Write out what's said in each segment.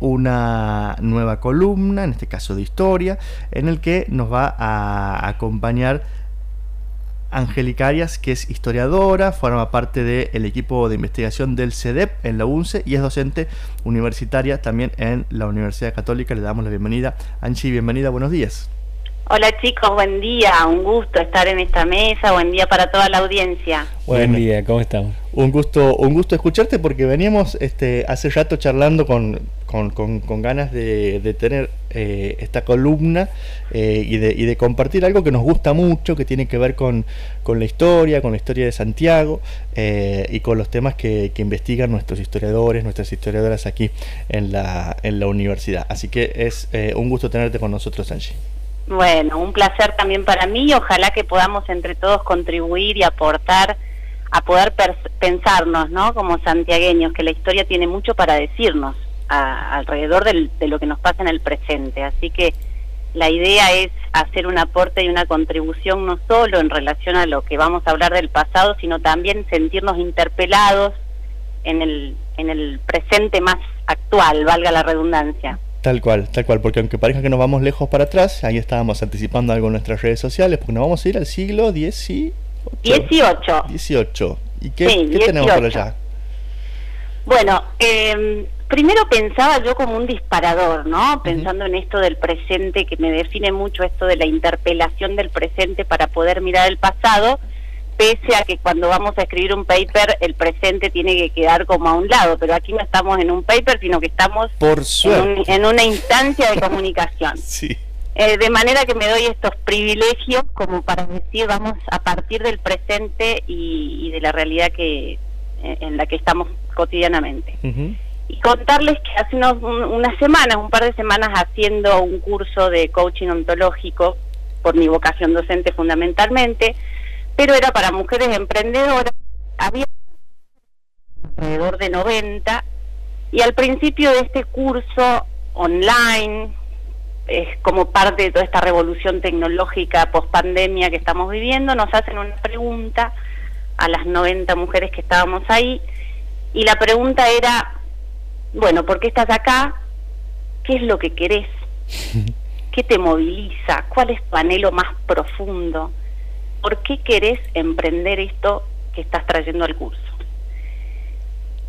una nueva columna, en este caso de historia, en el que nos va a acompañar Angélica Arias, que es historiadora, forma parte del equipo de investigación del CEDEP en la UNCE y es docente universitaria también en la Universidad Católica. Le damos la bienvenida. Anchi, bienvenida, buenos días. Hola chicos, buen día, un gusto estar en esta mesa, buen día para toda la audiencia. Buen día, ¿cómo estamos? Un gusto, un gusto escucharte porque veníamos este, hace rato charlando con, con, ganas de, tener eh, esta columna eh, y, de, y, de, compartir algo que nos gusta mucho, que tiene que ver con, la historia, con la historia de Santiago eh, y con los temas que, que, investigan nuestros historiadores, nuestras historiadoras aquí en la, en la universidad. Así que es un gusto tenerte con nosotros, Angie. Bueno, un placer también para mí. Ojalá que podamos entre todos contribuir y aportar a poder pensarnos, ¿no? Como santiagueños, que la historia tiene mucho para decirnos alrededor de lo que nos pasa en el presente. Así que la idea es hacer un aporte y una contribución no solo en relación a lo que vamos a hablar del pasado, sino también sentirnos interpelados en el, en el presente más actual, valga la redundancia. Tal cual, tal cual, porque aunque parezca que nos vamos lejos para atrás, ahí estábamos anticipando algo en nuestras redes sociales, porque nos vamos a ir al siglo XVIII. 18. 18. ¿Y qué, tenemos por allá? Bueno, eh, primero pensaba yo como un disparador, ¿no? Pensando en esto del presente, que me define mucho esto de la interpelación del presente para poder mirar el pasado pese a que cuando vamos a escribir un paper el presente tiene que quedar como a un lado, pero aquí no estamos en un paper, sino que estamos en, una instancia de comunicación. sí. Eh, de manera que me doy estos privilegios como para decir, vamos a partir del presente y, de la realidad que eh, en la que estamos cotidianamente. Y contarles que hace unos, unas semanas, un par de semanas, haciendo un curso de coaching ontológico, por mi vocación docente fundamentalmente, pero era para mujeres emprendedoras, había alrededor de 90, y al principio de este curso online, es como parte de toda esta revolución tecnológica post pandemia que estamos viviendo, nos hacen una pregunta a las 90 mujeres que estábamos ahí, y la pregunta era, bueno, ¿por qué estás acá? ¿Qué es lo que querés? ¿Qué te moviliza? ¿Cuál es tu anhelo más profundo? ¿Por qué querés emprender esto que estás trayendo al curso?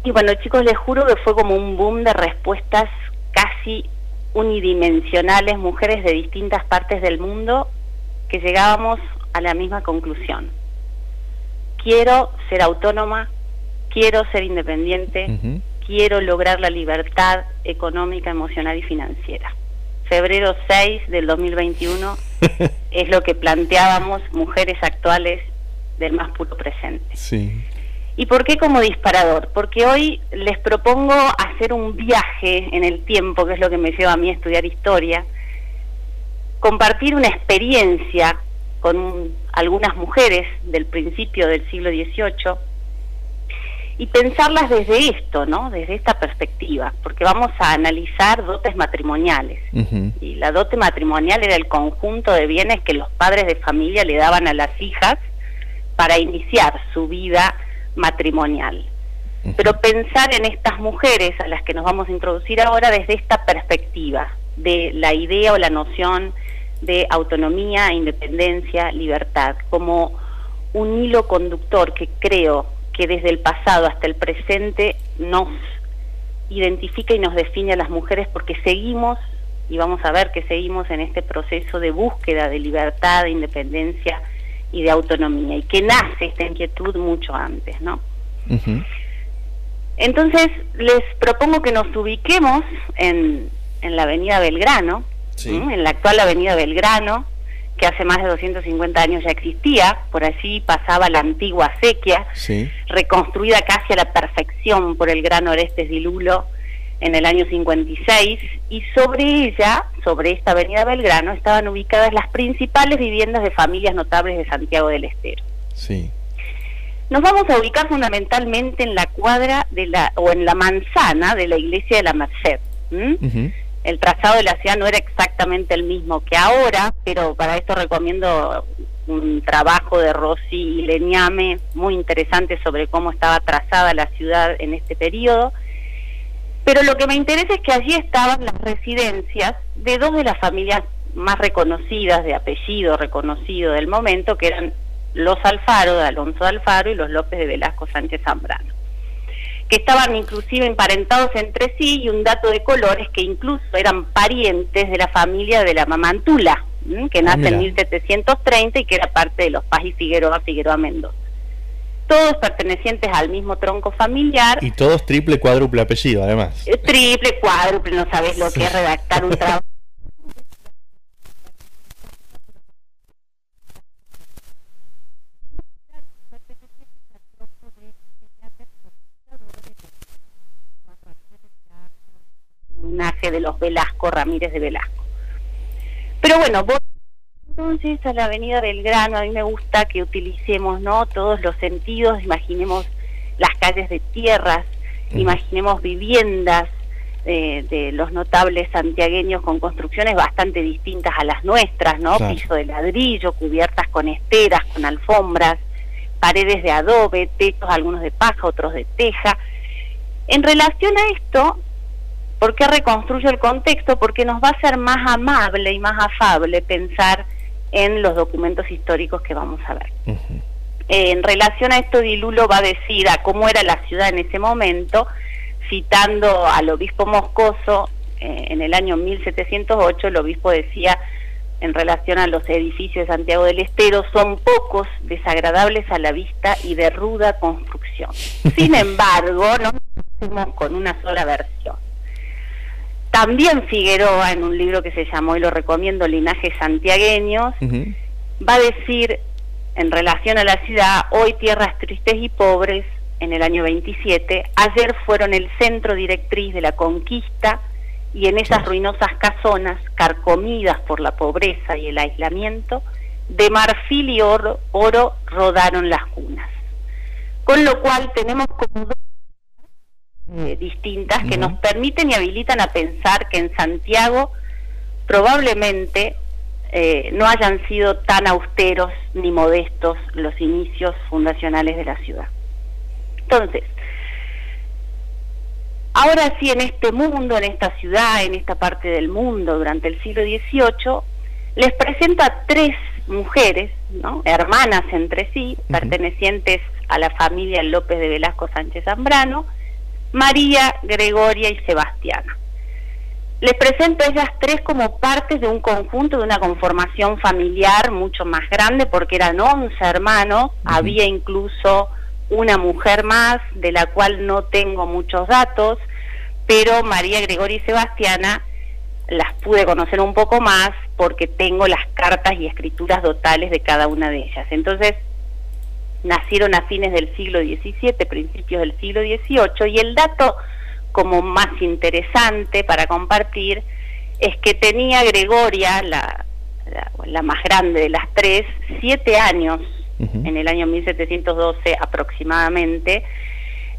Y bueno, chicos, les juro que fue como un boom de respuestas casi unidimensionales, mujeres de distintas partes del mundo, que llegábamos a la misma conclusión. Quiero ser autónoma, quiero ser independiente, quiero lograr la libertad económica, emocional y financiera febrero 6 del 2021 es lo que planteábamos mujeres actuales del más puro presente. Sí. ¿Y por qué como disparador? Porque hoy les propongo hacer un viaje en el tiempo, que es lo que me lleva a mí a estudiar historia, compartir una experiencia con algunas mujeres del principio del siglo XVIII, y pensarlas desde esto, ¿no? Desde esta perspectiva, porque vamos a analizar dotes matrimoniales. Y la dote matrimonial era el conjunto de bienes que los padres de familia le daban a las hijas para iniciar su vida matrimonial. Pero pensar en estas mujeres a las que nos vamos a introducir ahora desde esta perspectiva de la idea o la noción de autonomía, independencia, libertad, como un hilo conductor que creo que desde el pasado hasta el presente nos identifica y nos define a las mujeres porque seguimos, y vamos a ver que seguimos en este proceso de búsqueda de libertad, de independencia y de autonomía, y que nace esta inquietud mucho antes, ¿no? Entonces, les propongo que nos ubiquemos en, en la avenida Belgrano, en la actual avenida Belgrano, que hace más de 250 años ya existía, por allí pasaba la antigua acequia, reconstruida casi a la perfección por el gran Orestes de Lulo en el año 56, y sobre ella, sobre esta avenida Belgrano, estaban ubicadas las principales viviendas de familias notables de Santiago del Estero. Sí. Nos vamos a ubicar fundamentalmente en la cuadra de la, o en la manzana de la iglesia de la Merced el trazado de la ciudad no era exactamente el mismo que ahora, pero para esto recomiendo un trabajo de Rossi y Leñame muy interesante sobre cómo estaba trazada la ciudad en este periodo. Pero lo que me interesa es que allí estaban las residencias de dos de las familias más reconocidas, de apellido reconocido del momento, que eran los Alfaro, de Alonso Alfaro, y los López de Velasco Sánchez Zambrano, que estaban inclusive emparentados entre sí, y un dato de colores que incluso eran parientes de la familia de la Mamantula, que nace en 1730 y que era parte de los Paz y Figueroa, Figueroa Mendoza todos pertenecientes al mismo tronco familiar. Y todos triple, cuádruple apellido, además. Eh, triple, cuádruple, no sabes lo que es redactar un trabajo. De los Velasco, Ramírez de Velasco. Pero bueno, vos entonces a la Avenida Belgrano, a mí me gusta que utilicemos no todos los sentidos, imaginemos las calles de tierras, imaginemos viviendas eh, de los notables santiagueños con construcciones bastante distintas a las nuestras, ¿no? Piso de ladrillo, cubiertas con esteras, con alfombras, paredes de adobe, techos algunos de paja, otros de teja. En relación a esto, ¿por qué reconstruyo el contexto? Porque nos va a ser más amable y más afable pensar en los documentos históricos que vamos a ver. en relación a esto, Dilulo va a decir a cómo era la ciudad en ese momento, citando al obispo Moscoso eh, en el año 1708, el obispo decía en relación a los edificios de Santiago del Estero, son pocos, desagradables a la vista y de ruda construcción. Sin embargo, no nos con una sola versión. También Figueroa, en un libro que se llamó, y lo recomiendo, Linajes Santiagueños, va a decir, en relación a la ciudad, hoy tierras tristes y pobres, en el año 27, ayer fueron el centro directriz de la conquista y en esas ruinosas casonas, carcomidas por la pobreza y el aislamiento, de marfil y oro, oro rodaron las cunas. Con lo cual tenemos como dos eh, distintas que nos permiten y habilitan a pensar que en Santiago probablemente eh, no hayan sido tan austeros ni modestos los inicios fundacionales de la ciudad. Entonces, ahora sí en este mundo, en esta ciudad, en esta parte del mundo durante el siglo XVIII, les presento a tres mujeres, ¿no? hermanas entre sí, pertenecientes a la familia López de Velasco Sánchez Zambrano, María, Gregoria y Sebastiana. Les presento a ellas tres como partes de un conjunto, de una conformación familiar mucho más grande, porque eran once hermanos, había incluso una mujer más, de la cual no tengo muchos datos, pero María, Gregoria y Sebastiana las pude conocer un poco más porque tengo las cartas y escrituras dotales de cada una de ellas. Entonces, nacieron a fines del siglo XVII, principios del siglo XVIII, y el dato como más interesante para compartir es que tenía Gregoria, la, la, más grande de las tres, siete años, en el año 1712 aproximadamente,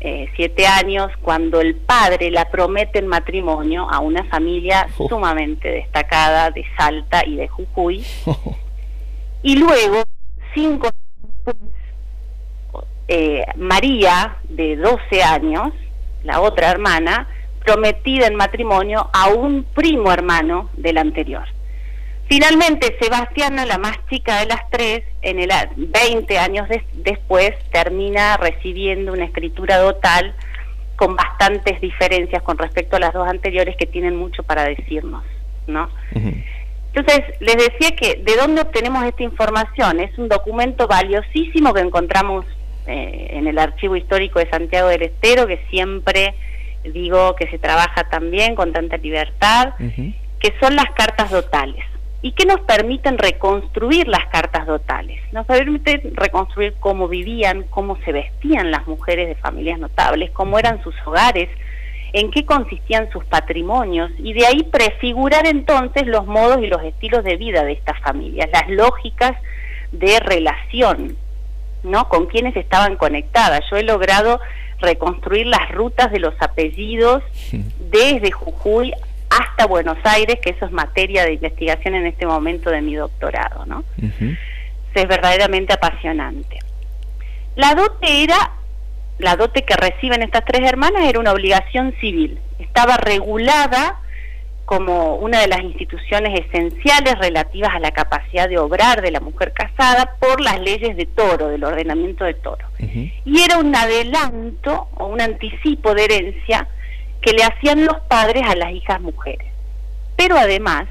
eh, siete años, cuando el padre la promete en matrimonio a una familia oh. sumamente destacada de Salta y de Jujuy. Y luego, cinco años eh, María, de 12 años, la otra hermana, prometida en matrimonio a un primo hermano del anterior. Finalmente, Sebastiana, la más chica de las tres, en el 20 años después, termina recibiendo una escritura dotal con bastantes diferencias con respecto a las dos anteriores que tienen mucho para decirnos, ¿no? Entonces, les decía que de dónde obtenemos esta información. Es un documento valiosísimo que encontramos eh, en el Archivo Histórico de Santiago del Estero, que siempre digo que se trabaja también con tanta libertad, que son las cartas dotales. ¿Y que nos permiten reconstruir las cartas dotales? Nos permiten reconstruir cómo vivían, cómo se vestían las mujeres de familias notables, cómo eran sus hogares, en qué consistían sus patrimonios y de ahí prefigurar entonces los modos y los estilos de vida de estas familias, las lógicas de relación ¿no? Con quienes estaban conectadas. Yo he logrado reconstruir las rutas de los apellidos desde Jujuy hasta Buenos Aires, que eso es materia de investigación en este momento de mi doctorado, ¿no? Es verdaderamente apasionante. La dote era, la dote que reciben estas tres hermanas era una obligación civil estaba regulada como una de las instituciones esenciales relativas a la capacidad de obrar de la mujer casada por las leyes de toro, del ordenamiento de toro. Y era un adelanto o un anticipo de herencia que le hacían los padres a las hijas mujeres. Pero además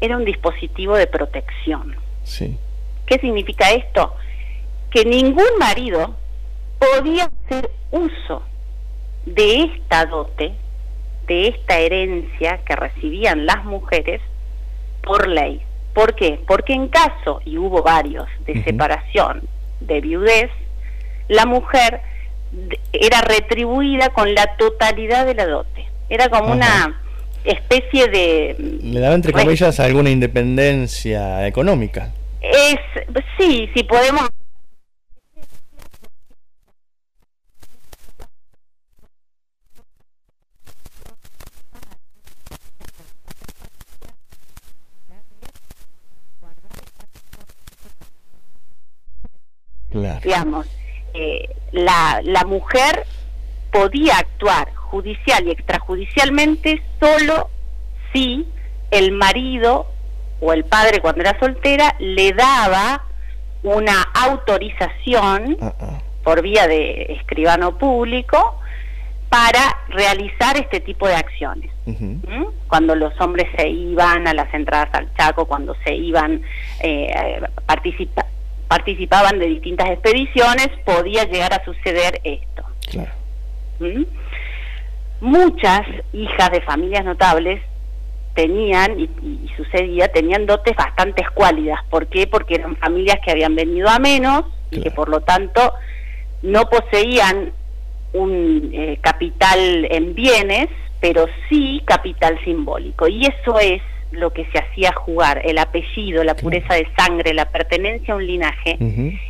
era un dispositivo de protección. Sí. ¿Qué significa esto? Que ningún marido podía hacer uso de esta dote de esta herencia que recibían las mujeres por ley. ¿Por qué? Porque en caso, y hubo varios, de separación, de viudez, la mujer era retribuida con la totalidad de la dote. Era como una especie de... Le daba, entre comillas, alguna independencia económica. Es, sí, sí podemos Digamos, eh, la, la mujer podía actuar judicial y extrajudicialmente solo si el marido o el padre cuando era soltera le daba una autorización ah, ah. por vía de escribano público para realizar este tipo de acciones. ¿Mm? Cuando los hombres se iban a las entradas al Chaco, cuando se iban eh, participa participaban de distintas expediciones, podía llegar a suceder esto. ¿Mm? Muchas hijas de familias notables tenían, y, sucedía, tenían dotes bastante escuálidas. ¿Por qué? Porque eran familias que habían venido a menos y que por lo tanto no poseían un eh, capital en bienes, pero sí capital simbólico. Y eso es lo que se hacía jugar, el apellido, la pureza de sangre, la pertenencia a un linaje,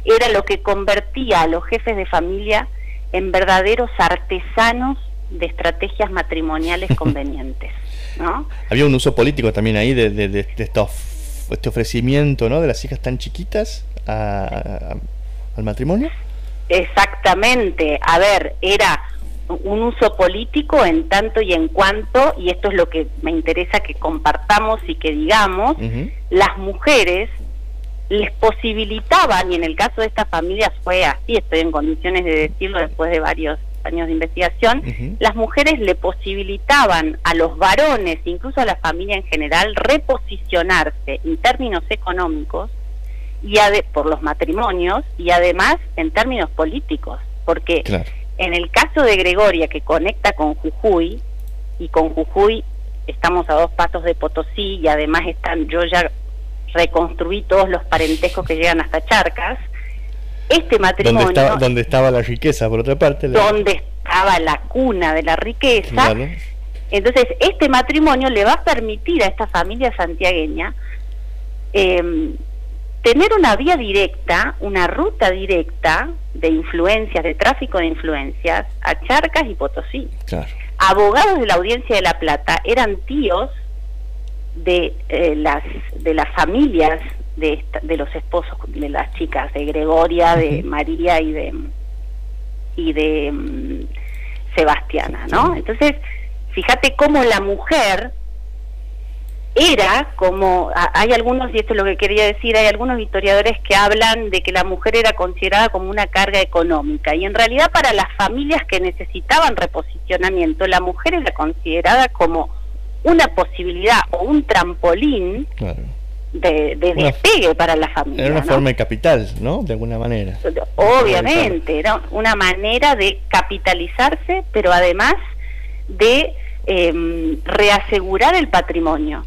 era lo que convertía a los jefes de familia en verdaderos artesanos de estrategias matrimoniales convenientes. ¿no? Había un uso político también ahí de, de, de, este ofrecimiento ¿no? de las hijas tan chiquitas al matrimonio. Exactamente, a ver, era un uso político en tanto y en cuanto, y esto es lo que me interesa que compartamos y que digamos, las mujeres les posibilitaban, y en el caso de estas familias fue así, estoy en condiciones de decirlo después de varios años de investigación, las mujeres le posibilitaban a los varones, incluso a la familia en general, reposicionarse en términos económicos y por los matrimonios y además en términos políticos, porque en el caso de Gregoria, que conecta con Jujuy, y con Jujuy estamos a dos pasos de Potosí y además están, yo ya reconstruí todos los parentescos que llegan hasta Charcas, este matrimonio... Donde estaba, donde estaba la riqueza, por otra parte. Donde estaba la cuna de la riqueza. Entonces, este matrimonio le va a permitir a esta familia santiagueña eh, tener una vía directa, una ruta directa de influencias, de tráfico de influencias a Charcas y Potosí. Abogados de la Audiencia de La Plata eran tíos de eh, las de las familias de, de los esposos de las chicas de Gregoria, de María y de y de mm, Sebastiana, ¿no? Entonces, fíjate cómo la mujer era como, hay algunos, y esto es lo que quería decir, hay algunos historiadores que hablan de que la mujer era considerada como una carga económica y en realidad para las familias que necesitaban reposicionamiento, la mujer era considerada como una posibilidad o un trampolín de, despegue para la familia. Era una forma de capital, ¿no? De alguna manera. Obviamente, era una manera de capitalizarse, pero además de eh, reasegurar el patrimonio.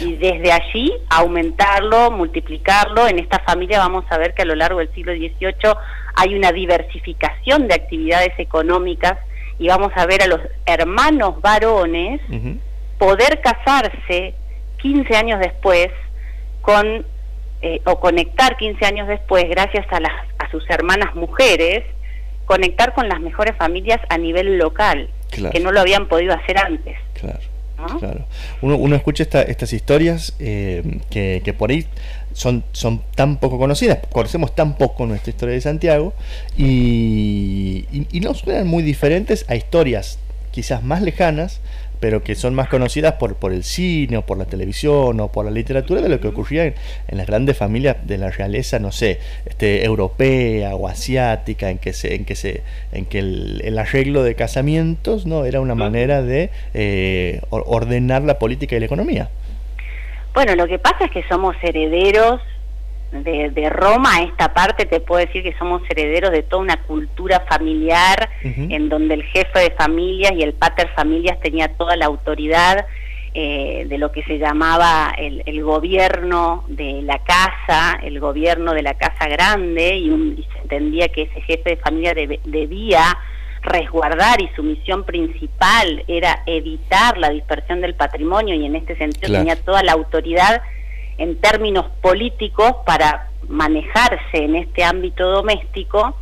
Y desde allí aumentarlo, multiplicarlo. En esta familia vamos a ver que a lo largo del siglo XVIII hay una diversificación de actividades económicas y vamos a ver a los hermanos varones poder casarse 15 años después con eh, o conectar 15 años después gracias a las a sus hermanas mujeres conectar con las mejores familias a nivel local que no lo habían podido hacer antes. Claro. Claro. Uno, uno escucha estas historias eh, que, por ahí son, son tan poco conocidas, conocemos tan poco nuestra historia de Santiago y, y, no suenan muy diferentes a historias quizás más lejanas, pero que son más conocidas por, por el cine o por la televisión o por la literatura de lo que ocurría en, las grandes familias de la realeza, no sé, este, europea o asiática, en que se, en que se, en que el, arreglo de casamientos no era una manera de eh, ordenar la política y la economía. Bueno, lo que pasa es que somos herederos de, de, Roma a esta parte te puedo decir que somos herederos de toda una cultura familiar en donde el jefe de familias y el pater familias tenía toda la autoridad eh, de lo que se llamaba el, el, gobierno de la casa, el gobierno de la casa grande y, se entendía que ese jefe de familia debía resguardar y su misión principal era evitar la dispersión del patrimonio y en este sentido tenía toda la autoridad en términos políticos para manejarse en este ámbito doméstico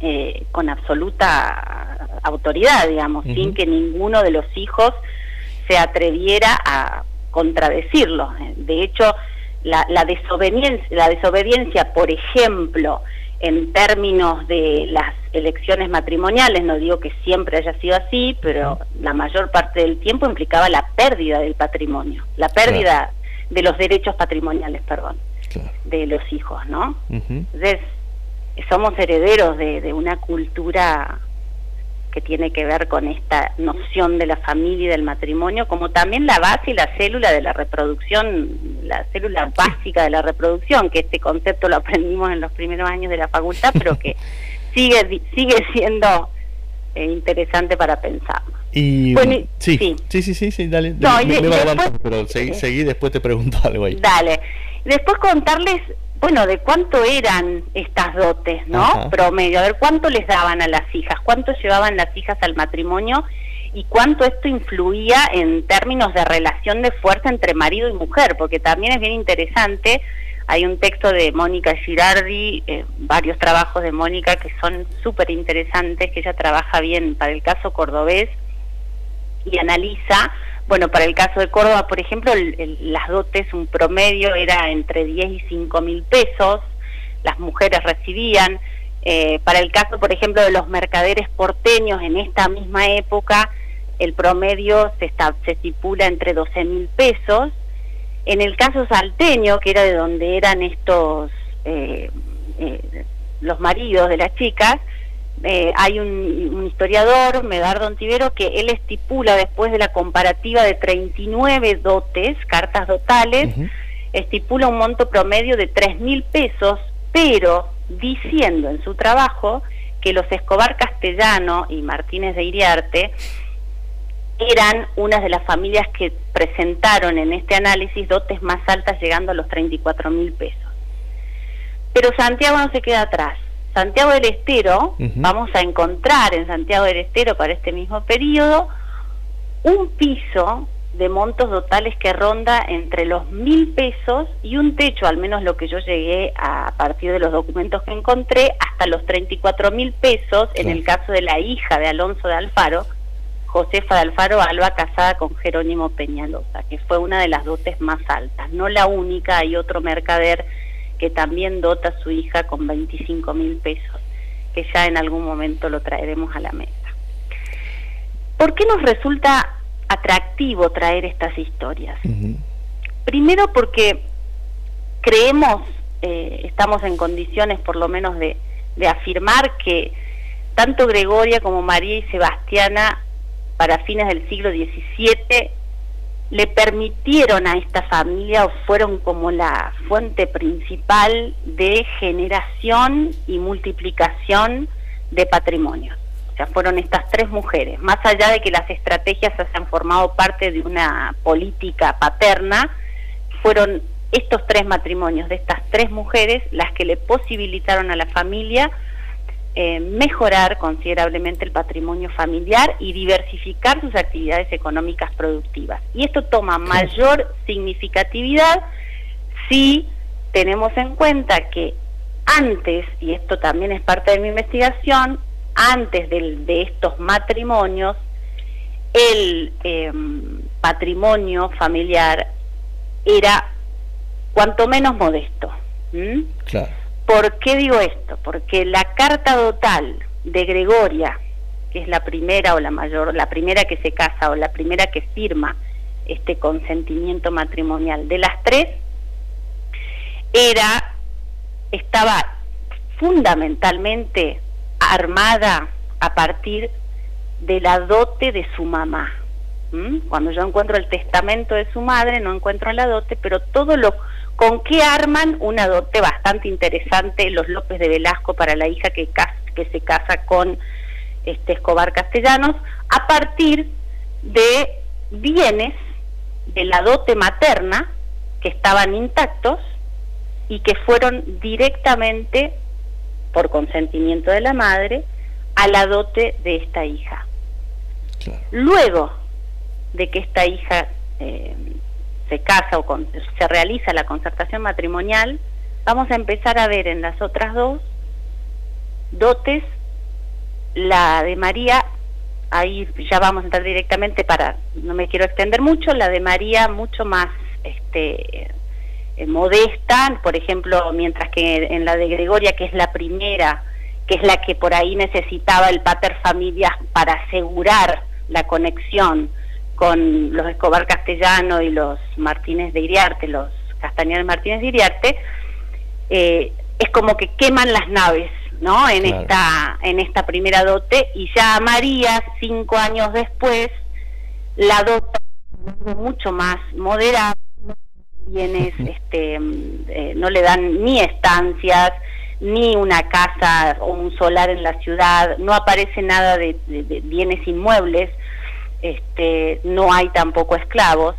eh, con absoluta autoridad, digamos, sin que ninguno de los hijos se atreviera a contradecirlo. De hecho, la, la, desobediencia, la desobediencia, por ejemplo, en términos de las elecciones matrimoniales, no digo que siempre haya sido así, pero la mayor parte del tiempo implicaba la pérdida del patrimonio, la pérdida de los derechos patrimoniales, perdón, de los hijos, ¿no? Entonces, somos herederos de, una cultura que tiene que ver con esta noción de la familia y del matrimonio, como también la base y la célula de la reproducción, la célula básica de la reproducción, que este concepto lo aprendimos en los primeros años de la facultad, pero que sigue, sigue siendo eh, interesante para pensar. Y, sí, sí, sí, sí, dale. pero seguí, después te pregunto algo ahí. Dale. Después contarles, bueno, de cuánto eran estas dotes, ¿no? Promedio, a ver cuánto les daban a las hijas, cuánto llevaban las hijas al matrimonio y cuánto esto influía en términos de relación de fuerza entre marido y mujer, porque también es bien interesante. Hay un texto de Mónica Girardi, eh, varios trabajos de Mónica que son súper interesantes, que ella trabaja bien para el caso cordobés y analiza, bueno, para el caso de Córdoba, por ejemplo, las dotes, un promedio era entre 10 y 5 mil pesos, las mujeres recibían. Eh, para el caso, por ejemplo, de los mercaderes porteños en esta misma época, el promedio se, está, se estipula entre 12 mil pesos. En el caso salteño, que era de donde eran estos, eh, eh, los maridos de las chicas, eh, hay un, historiador, Medardo Antivero, que él estipula después de la comparativa de 39 dotes, cartas dotales, estipula un monto promedio de 3 mil pesos, pero diciendo en su trabajo que los Escobar Castellano y Martínez de Iriarte eran una de las familias que presentaron en este análisis dotes más altas llegando a los 34 mil pesos. Pero Santiago no se queda atrás Santiago del Estero, vamos a encontrar en Santiago del Estero para este mismo periodo un piso de montos totales que ronda entre los mil pesos y un techo, al menos lo que yo llegué a, partir de los documentos que encontré, hasta los 34 mil pesos en el caso de la hija de Alonso de Alfaro, Josefa de Alfaro Alba, casada con Jerónimo Peñalosa, que fue una de las dotes más altas. No la única, hay otro mercader que también dota a su hija con 25 mil pesos, que ya en algún momento lo traeremos a la mesa. ¿Por qué nos resulta atractivo traer estas historias? Primero porque creemos, eh, estamos en condiciones por lo menos de, de afirmar que tanto Gregoria como María y Sebastiana para fines del siglo XVII le permitieron a esta familia o fueron como la fuente principal de generación y multiplicación de patrimonio. O sea, fueron estas tres mujeres, más allá de que las estrategias han formado parte de una política paterna, fueron estos tres matrimonios de estas tres mujeres las que le posibilitaron a la familia eh, mejorar considerablemente el patrimonio familiar y diversificar sus actividades económicas productivas. Y esto toma mayor significatividad si tenemos en cuenta que antes, y esto también es parte de mi investigación, antes de, estos matrimonios, el em, patrimonio familiar era cuanto menos modesto. Claro. ¿Por qué digo esto? Porque la carta dotal de Gregoria que es la primera o la mayor, la primera que se casa o la primera que firma este consentimiento matrimonial. De las tres, era, estaba fundamentalmente armada a partir de la dote de su mamá. Cuando yo encuentro el testamento de su madre, no encuentro la dote, pero todo lo con qué arman una dote bastante interesante los López de Velasco para la hija que, que se casa con este Escobar Castellanos, a partir de bienes de la dote materna que estaban intactos y que fueron directamente, por consentimiento de la madre, a la dote de esta hija. Luego de que esta hija eh, se casa o se realiza la concertación matrimonial, vamos a empezar a ver en las otras dos dotes, la de María ahí ya vamos a entrar directamente para, no me quiero extender mucho, la de María mucho más este, eh, modesta, por ejemplo, mientras que en la de Gregoria, que es la primera, que es la que por ahí necesitaba el pater familias para asegurar la conexión con los Escobar Castellano y los Martínez de Iriarte, los Castañares Martínez de Iriarte, eh, es como que queman las naves ¿no? En esta en esta primera dote y ya a María cinco años después la dota mucho más moderada bienes este eh, no le dan ni estancias ni una casa o un solar en la ciudad no aparece nada de, bienes inmuebles este no hay tampoco esclavos.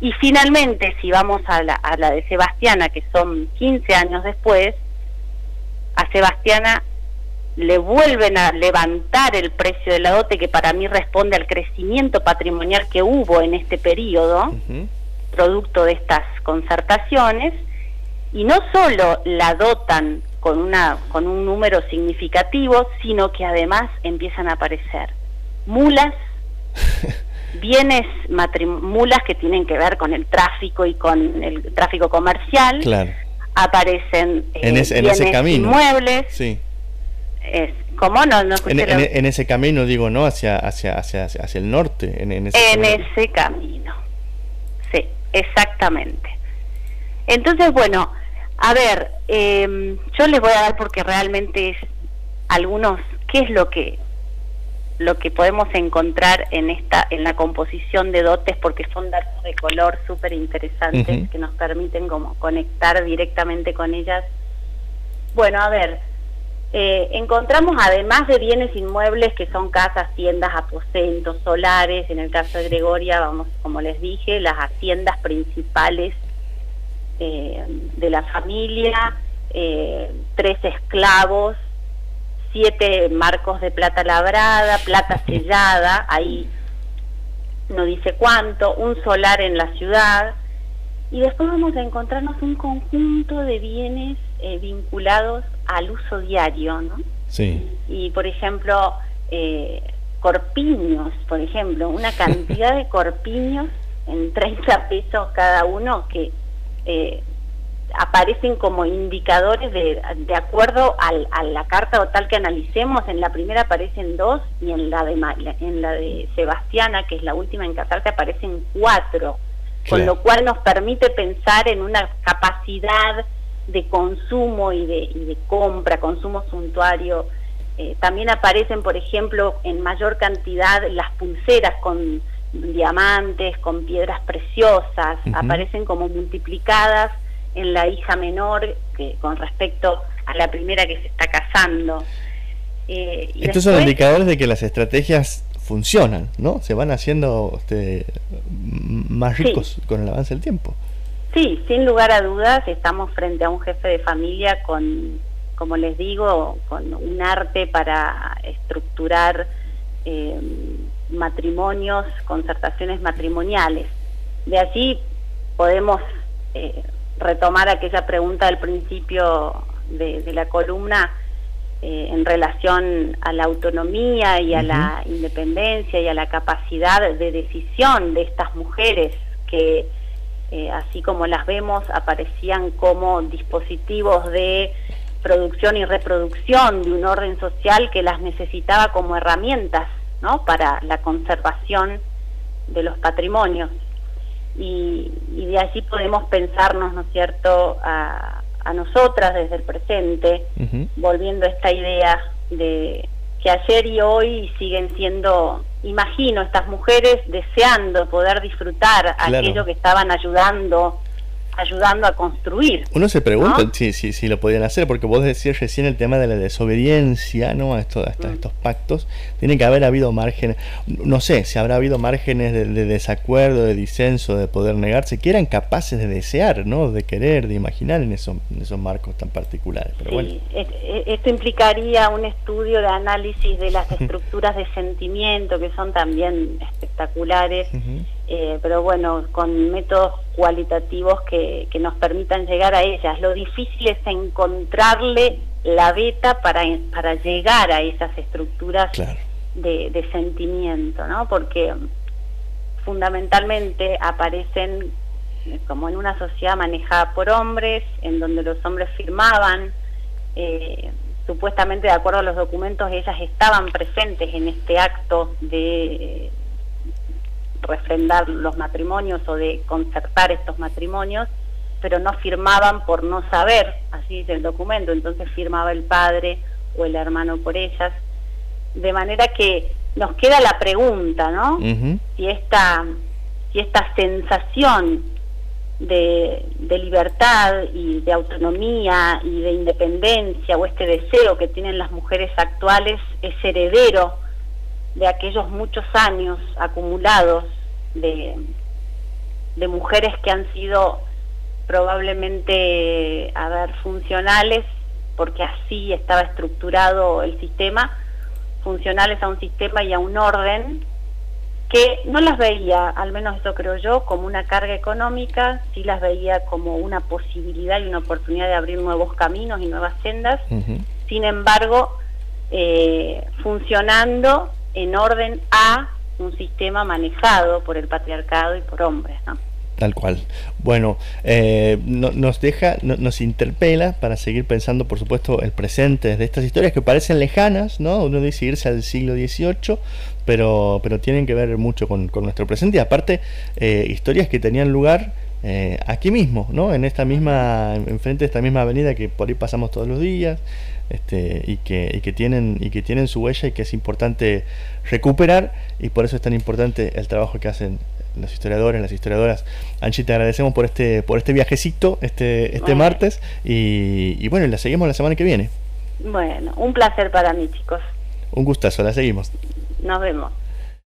Y finalmente si vamos a la, a la de Sebastiana que son 15 años después a Sebastiana le vuelven a levantar el precio de la dote, que para mí responde al crecimiento patrimonial que hubo en este periodo, producto de estas concertaciones, y no solo la dotan con, una, con un número significativo, sino que además empiezan a aparecer mulas, bienes mulas que tienen que ver con el tráfico y con el tráfico comercial, claro aparecen en, ese camino. inmuebles. Sí. Es, ¿Cómo no? no en, ese camino, digo, ¿no? Hacia, hacia, hacia, hacia el norte. En, ese, en ese camino. Sí, exactamente. Entonces, bueno, a ver, eh, yo les voy a dar porque realmente es algunos, ¿qué es lo que lo que podemos encontrar en esta en la composición de dotes porque son datos de color súper interesantes que nos permiten como conectar directamente con ellas. Bueno, a ver, eh, encontramos además de bienes inmuebles que son casas, tiendas, aposentos, solares, en el caso de Gregoria, vamos, como les dije, las haciendas principales eh, de la familia, eh, tres esclavos, siete marcos de plata labrada, plata sellada, ahí no dice cuánto, un solar en la ciudad, y después vamos a encontrarnos un conjunto de bienes eh, vinculados al uso diario, ¿no? Sí. Y por ejemplo, eh, corpiños, por ejemplo, una cantidad de corpiños en 30 pesos cada uno que eh, aparecen como indicadores de, de acuerdo al, a la carta o tal que analicemos. En la primera aparecen dos y en la de, en la de Sebastiana, que es la última en casarse, aparecen cuatro. Con lo cual nos permite pensar en una capacidad de consumo y de, y de compra, consumo suntuario. Eh, también aparecen, por ejemplo, en mayor cantidad las pulseras con diamantes, con piedras preciosas, aparecen como multiplicadas en la hija menor que con respecto a la primera que se está casando. Eh, Estos son indicadores de que las estrategias funcionan, ¿no? Se van haciendo este, más ricos con el avance del tiempo. Sí, sin lugar a dudas, estamos frente a un jefe de familia con, como les digo, con un arte para estructurar eh, matrimonios, concertaciones matrimoniales. De allí podemos eh, retomar aquella pregunta del principio de, la columna eh, en relación a la autonomía y a la independencia y a la capacidad de decisión de estas mujeres que eh, así como las vemos aparecían como dispositivos de producción y reproducción de un orden social que las necesitaba como herramientas ¿no? para la conservación de los patrimonios. Y, de allí podemos pensarnos, ¿no es cierto?, a, nosotras desde el presente, volviendo a esta idea de que ayer y hoy siguen siendo, imagino, estas mujeres deseando poder disfrutar aquello que estaban ayudando ayudando a construir. Uno se pregunta si, si, si, lo podían hacer, porque vos decías recién el tema de la desobediencia, ¿no? A, esto, mm. estos pactos. Tiene que haber habido márgenes, no sé, si habrá habido márgenes de, desacuerdo, de disenso, de poder negarse, que eran capaces de desear, ¿no? De querer, de imaginar en esos, en esos marcos tan particulares. Pero bueno. esto implicaría un estudio de análisis de las estructuras de sentimiento, que son también espectaculares. Eh, pero bueno, con métodos cualitativos que, que, nos permitan llegar a ellas. Lo difícil es encontrarle la beta para, para llegar a esas estructuras de, de, sentimiento, ¿no? Porque fundamentalmente aparecen como en una sociedad manejada por hombres, en donde los hombres firmaban, eh, supuestamente de acuerdo a los documentos ellas estaban presentes en este acto de refrendar los matrimonios o de concertar estos matrimonios, pero no firmaban por no saber, así dice el documento, entonces firmaba el padre o el hermano por ellas, de manera que nos queda la pregunta, ¿no? Si esta si esta sensación de, de, libertad y de autonomía y de independencia o este deseo que tienen las mujeres actuales es heredero de aquellos muchos años acumulados de, de mujeres que han sido probablemente, a ver, funcionales, porque así estaba estructurado el sistema, funcionales a un sistema y a un orden, que no las veía, al menos eso creo yo, como una carga económica, sí las veía como una posibilidad y una oportunidad de abrir nuevos caminos y nuevas sendas, sin embargo, eh, funcionando en orden a un sistema manejado por el patriarcado y por hombres, ¿no? Tal cual. Bueno, eh, nos deja, nos interpela para seguir pensando, por supuesto, el presente de estas historias que parecen lejanas, ¿no? Uno dice irse al siglo XVIII, pero, pero tienen que ver mucho con, nuestro presente y aparte, eh, historias que tenían lugar eh, aquí mismo, ¿no? En esta misma, enfrente de esta misma avenida que por ahí pasamos todos los días, este, y, que, y, que tienen, y que tienen su huella y que es importante recuperar y por eso es tan importante el trabajo que hacen los historiadores, las historiadoras. Anchi, te agradecemos por este, por este viajecito este, este martes y, y bueno, la seguimos la semana que viene. Bueno, un placer para mí, chicos. Un gustazo, la seguimos. Nos vemos.